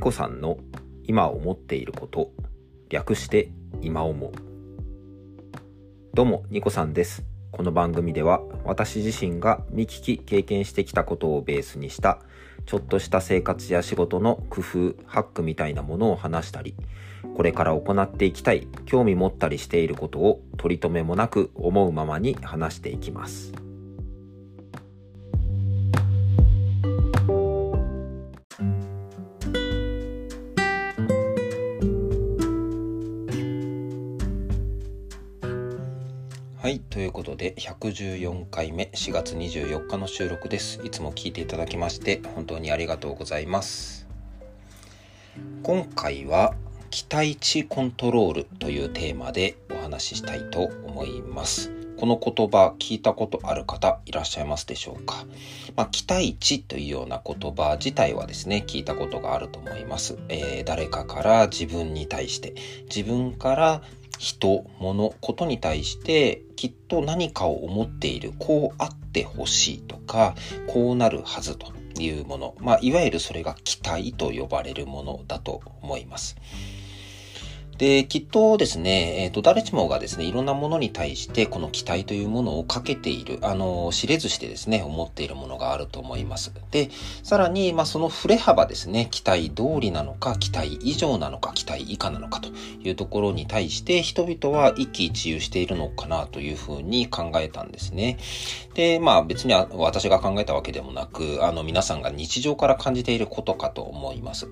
ニコさんの今思っていること略して今思うどうもニコさんですこの番組では私自身が見聞き経験してきたことをベースにしたちょっとした生活や仕事の工夫ハックみたいなものを話したりこれから行っていきたい興味持ったりしていることを取り留めもなく思うままに話していきます。はい。ということで、114回目、4月24日の収録です。いつも聞いていただきまして、本当にありがとうございます。今回は、期待値コントロールというテーマでお話ししたいと思います。この言葉聞いたことある方いらっしゃいますでしょうか、まあ、期待値というような言葉自体はですね、聞いたことがあると思います。えー、誰かから自分に対して、自分から人、物、ことに対してきっと何かを思っている、こうあってほしいとか、こうなるはずというもの、まあ、いわゆるそれが期待と呼ばれるものだと思います。で、きっとですね、えっ、ー、と、誰しもがですね、いろんなものに対して、この期待というものをかけている、あの、知れずしてですね、思っているものがあると思います。で、さらに、まあ、その振れ幅ですね、期待通りなのか、期待以上なのか、期待以下なのかというところに対して、人々は一喜一憂しているのかなというふうに考えたんですね。で、まあ、別に私が考えたわけでもなく、あの、皆さんが日常から感じていることかと思います。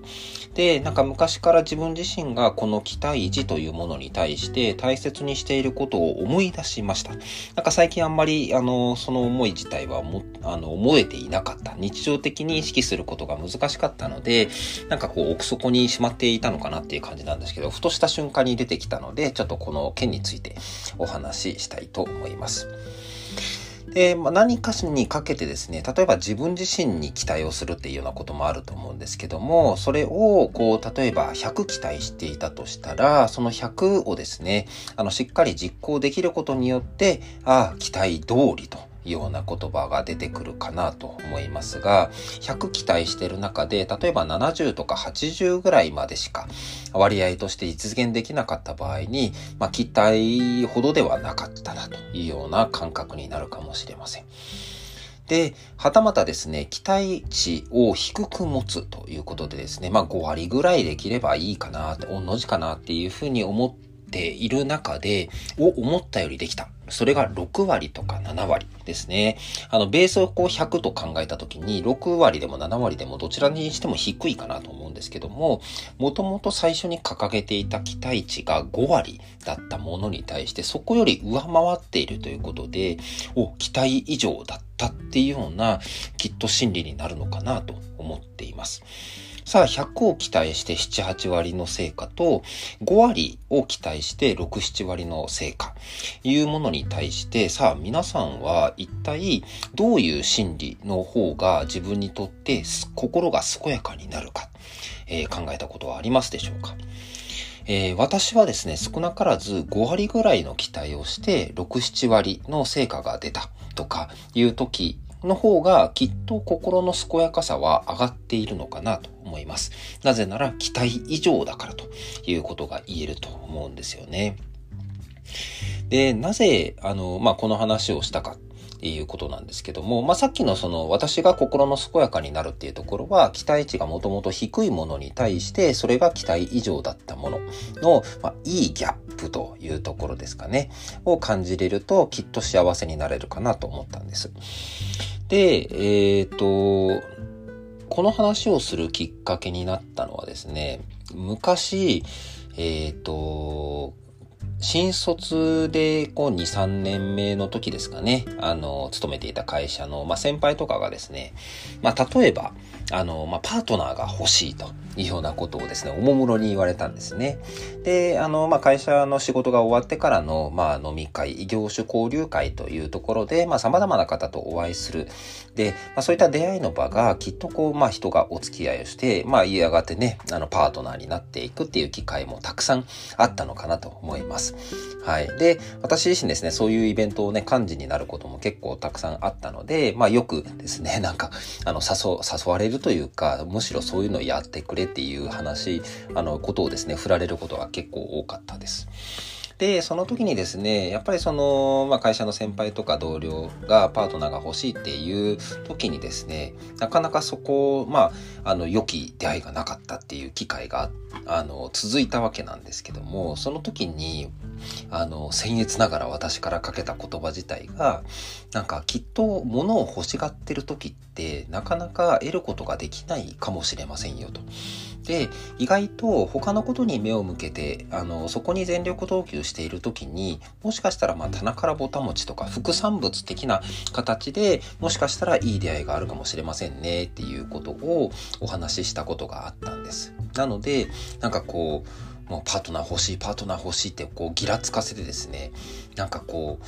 で、なんか昔から自分自身がこの期待第一というものに対して大切にしていることを思い出しました。なんか最近あんまり、あの、その思い自体はも、あの、思えていなかった。日常的に意識することが難しかったので、なんかこう奥底にしまっていたのかなっていう感じなんですけど、ふとした瞬間に出てきたので、ちょっとこの件についてお話ししたいと思います。で、まあ、何かしにかけてですね、例えば自分自身に期待をするっていうようなこともあると思うんですけども、それを、こう、例えば100期待していたとしたら、その100をですね、あの、しっかり実行できることによって、ああ、期待通りとような言葉が出てくるかなと思いますが、100期待している中で、例えば70とか80ぐらいまでしか割合として実現できなかった場合に、まあ、期待ほどではなかったなと。いうような感覚になるかもしれません。で、はたまたですね、期待値を低く持つということでですね、まあ5割ぐらいできればいいかな、同じかなっていうふうに思っている中で、を、思ったよりできた。それが6割とか7割ですね。あの、ベースをこう100と考えたときに、6割でも7割でもどちらにしても低いかなと思うんですけども、もともと最初に掲げていた期待値が5割だったものに対して、そこより上回っているということで、お、期待以上だったっていうような、きっと心理になるのかなと思っています。さあ、100を期待して7、8割の成果と、5割を期待して6、7割の成果、いうものに対して、さあ、皆さんは一体どういう心理の方が自分にとって心が健やかになるか、えー、考えたことはありますでしょうか。えー、私はですね、少なからず5割ぐらいの期待をして、6、7割の成果が出たとかいう時の方がきっと心の健やかさは上がっているのかなと思います。なぜなら期待以上だからということが言えると思うんですよね。で、なぜ、あの、まあ、この話をしたかていうことなんですけども、まあ、さっきのその私が心の健やかになるっていうところは期待値がもともと低いものに対してそれが期待以上だったものの、まあ、いいギャップというところですかね、を感じれるときっと幸せになれるかなと思ったんです。で、えっ、ー、と、この話をするきっかけになったのはですね、昔、えっ、ー、と、新卒でこう2、3年目の時ですかね、あの、勤めていた会社の、まあ、先輩とかがですね、まあ、例えば、あの、まあ、パートナーが欲しいと。いうようなことをですね、おもむろに言われたんですね。で、あの、まあ、会社の仕事が終わってからの、まあ、飲み会、異業種交流会というところで、まあ、様々な方とお会いする。で、まあ、そういった出会いの場が、きっとこう、まあ、人がお付き合いをして、まあ、やがってね、あの、パートナーになっていくっていう機会もたくさんあったのかなと思います。はい。で、私自身ですね、そういうイベントをね、幹事になることも結構たくさんあったので、まあ、よくですね、なんか、あの、誘、誘われるというか、むしろそういうのをやってくれっていう話、あの、ことをですね、振られることが結構多かったです。で、その時にですね、やっぱりその、まあ、会社の先輩とか同僚がパートナーが欲しいっていう時にですね、なかなかそこ、まあ、あの、良き出会いがなかったっていう機会が、あの、続いたわけなんですけども、その時に、あの、僭越ながら私からかけた言葉自体が、なんかきっと物を欲しがってる時って、なかなか得ることができないかもしれませんよと。で意外と他のことに目を向けてあのそこに全力投球している時にもしかしたらまあ棚からぼた餅とか副産物的な形でもしかしたらいい出会いがあるかもしれませんねっていうことをお話ししたことがあったんです。なのでなんかこうもうパートナー欲しいパートナー欲しいってこうギラつかせてですねなんかこう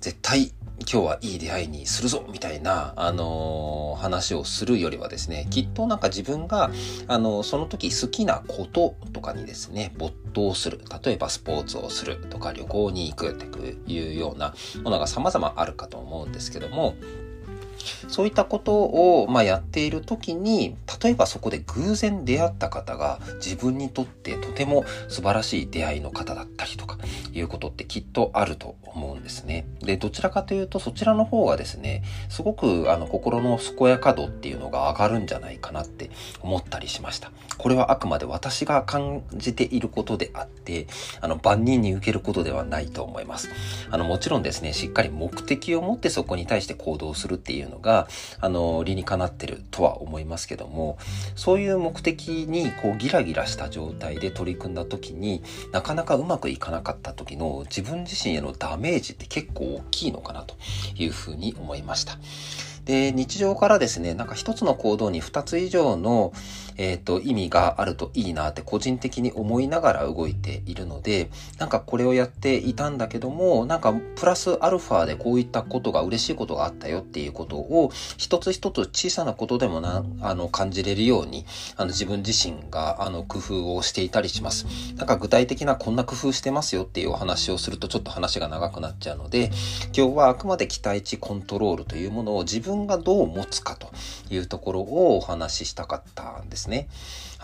絶対今日はいい出会いにするぞみたいな、あのー、話をするよりはですね、きっとなんか自分が、あのー、その時好きなこととかにですね、没頭する。例えばスポーツをするとか旅行に行くっていうようなものが様々あるかと思うんですけども、そういったことを、まあ、やっている時に、例えばそこで偶然出会った方が自分にとってとても素晴らしい出会いの方だったりとか、いうことってきっとあると思うんですね。で、どちらかというとそちらの方がですね、すごくあの心の健やか度っていうのが上がるんじゃないかなって思ったりしました。これはあくまで私が感じていることであって、あの万人に受けることではないと思います。あのもちろんですね、しっかり目的を持ってそこに対して行動するっていうのが、あの理にかなってるとは思いますけども、そういう目的にこうギラギラした状態で取り組んだ時になかなかうまくいかなかった時の自分自身へのダメージって結構大きいのかなというふうに思いました。で、日常からですね、なんか一つの行動に二つ以上の、えっ、ー、と、意味があるといいなって個人的に思いながら動いているので、なんかこれをやっていたんだけども、なんかプラスアルファでこういったことが嬉しいことがあったよっていうことを、一つ一つ小さなことでもな、あの、感じれるように、あの、自分自身が、あの、工夫をしていたりします。なんか具体的なこんな工夫してますよっていうお話をするとちょっと話が長くなっちゃうので、今日はあくまで期待値コントロールというものを自分分がどう持つかというところをお話ししたかったんですね。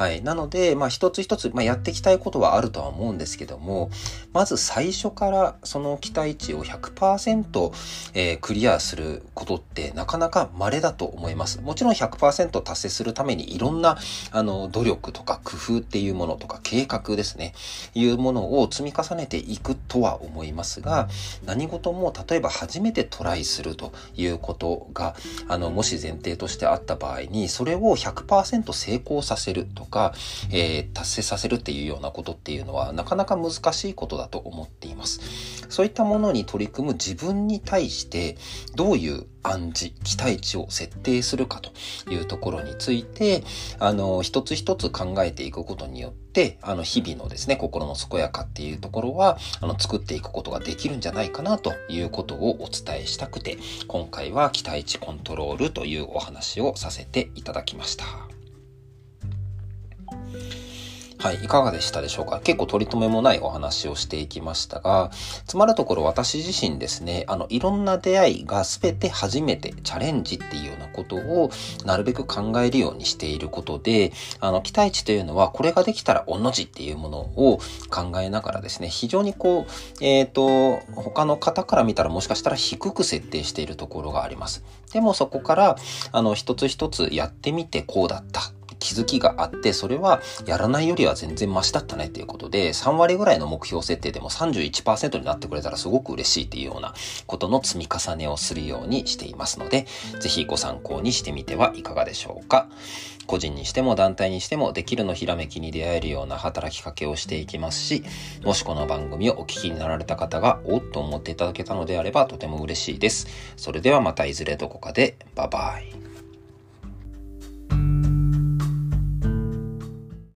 はい。なので、まあ一つ一つ、まあ、やっていきたいことはあるとは思うんですけども、まず最初からその期待値を100%、えー、クリアすることってなかなか稀だと思います。もちろん100%達成するためにいろんな、あの、努力とか工夫っていうものとか計画ですね、いうものを積み重ねていくとは思いますが、何事も例えば初めてトライするということが、あの、もし前提としてあった場合に、それを100%成功させるとか、えー、達成させるっていうようなことっていうのはなかなか難しいことだと思っています。そういったものに取り組む自分に対してどういう暗示、期待値を設定するかというところについて、あの、一つ一つ考えていくことによって、あの、日々のですね、心の健やかっていうところは、あの、作っていくことができるんじゃないかなということをお伝えしたくて、今回は期待値コントロールというお話をさせていただきました。はい、いかがでしたでしょうか？結構取り留めもないお話をしていきましたが、つまるところ私自身ですね、あの、いろんな出会いが全て初めてチャレンジっていうようなことをなるべく考えるようにしていることで、あの、期待値というのはこれができたらおの字っていうものを考えながらですね、非常にこう、えっ、ー、と、他の方から見たらもしかしたら低く設定しているところがあります。でもそこから、あの、一つ一つやってみてこうだった。気づきがあって、それはやらないよりは全然マシだったねっていうことで、3割ぐらいの目標設定でも31%になってくれたらすごく嬉しいっていうようなことの積み重ねをするようにしていますので、ぜひご参考にしてみてはいかがでしょうか。個人にしても団体にしてもできるのひらめきに出会えるような働きかけをしていきますし、もしこの番組をお聞きになられた方がおっと思っていただけたのであればとても嬉しいです。それではまたいずれどこかで、バイバイ。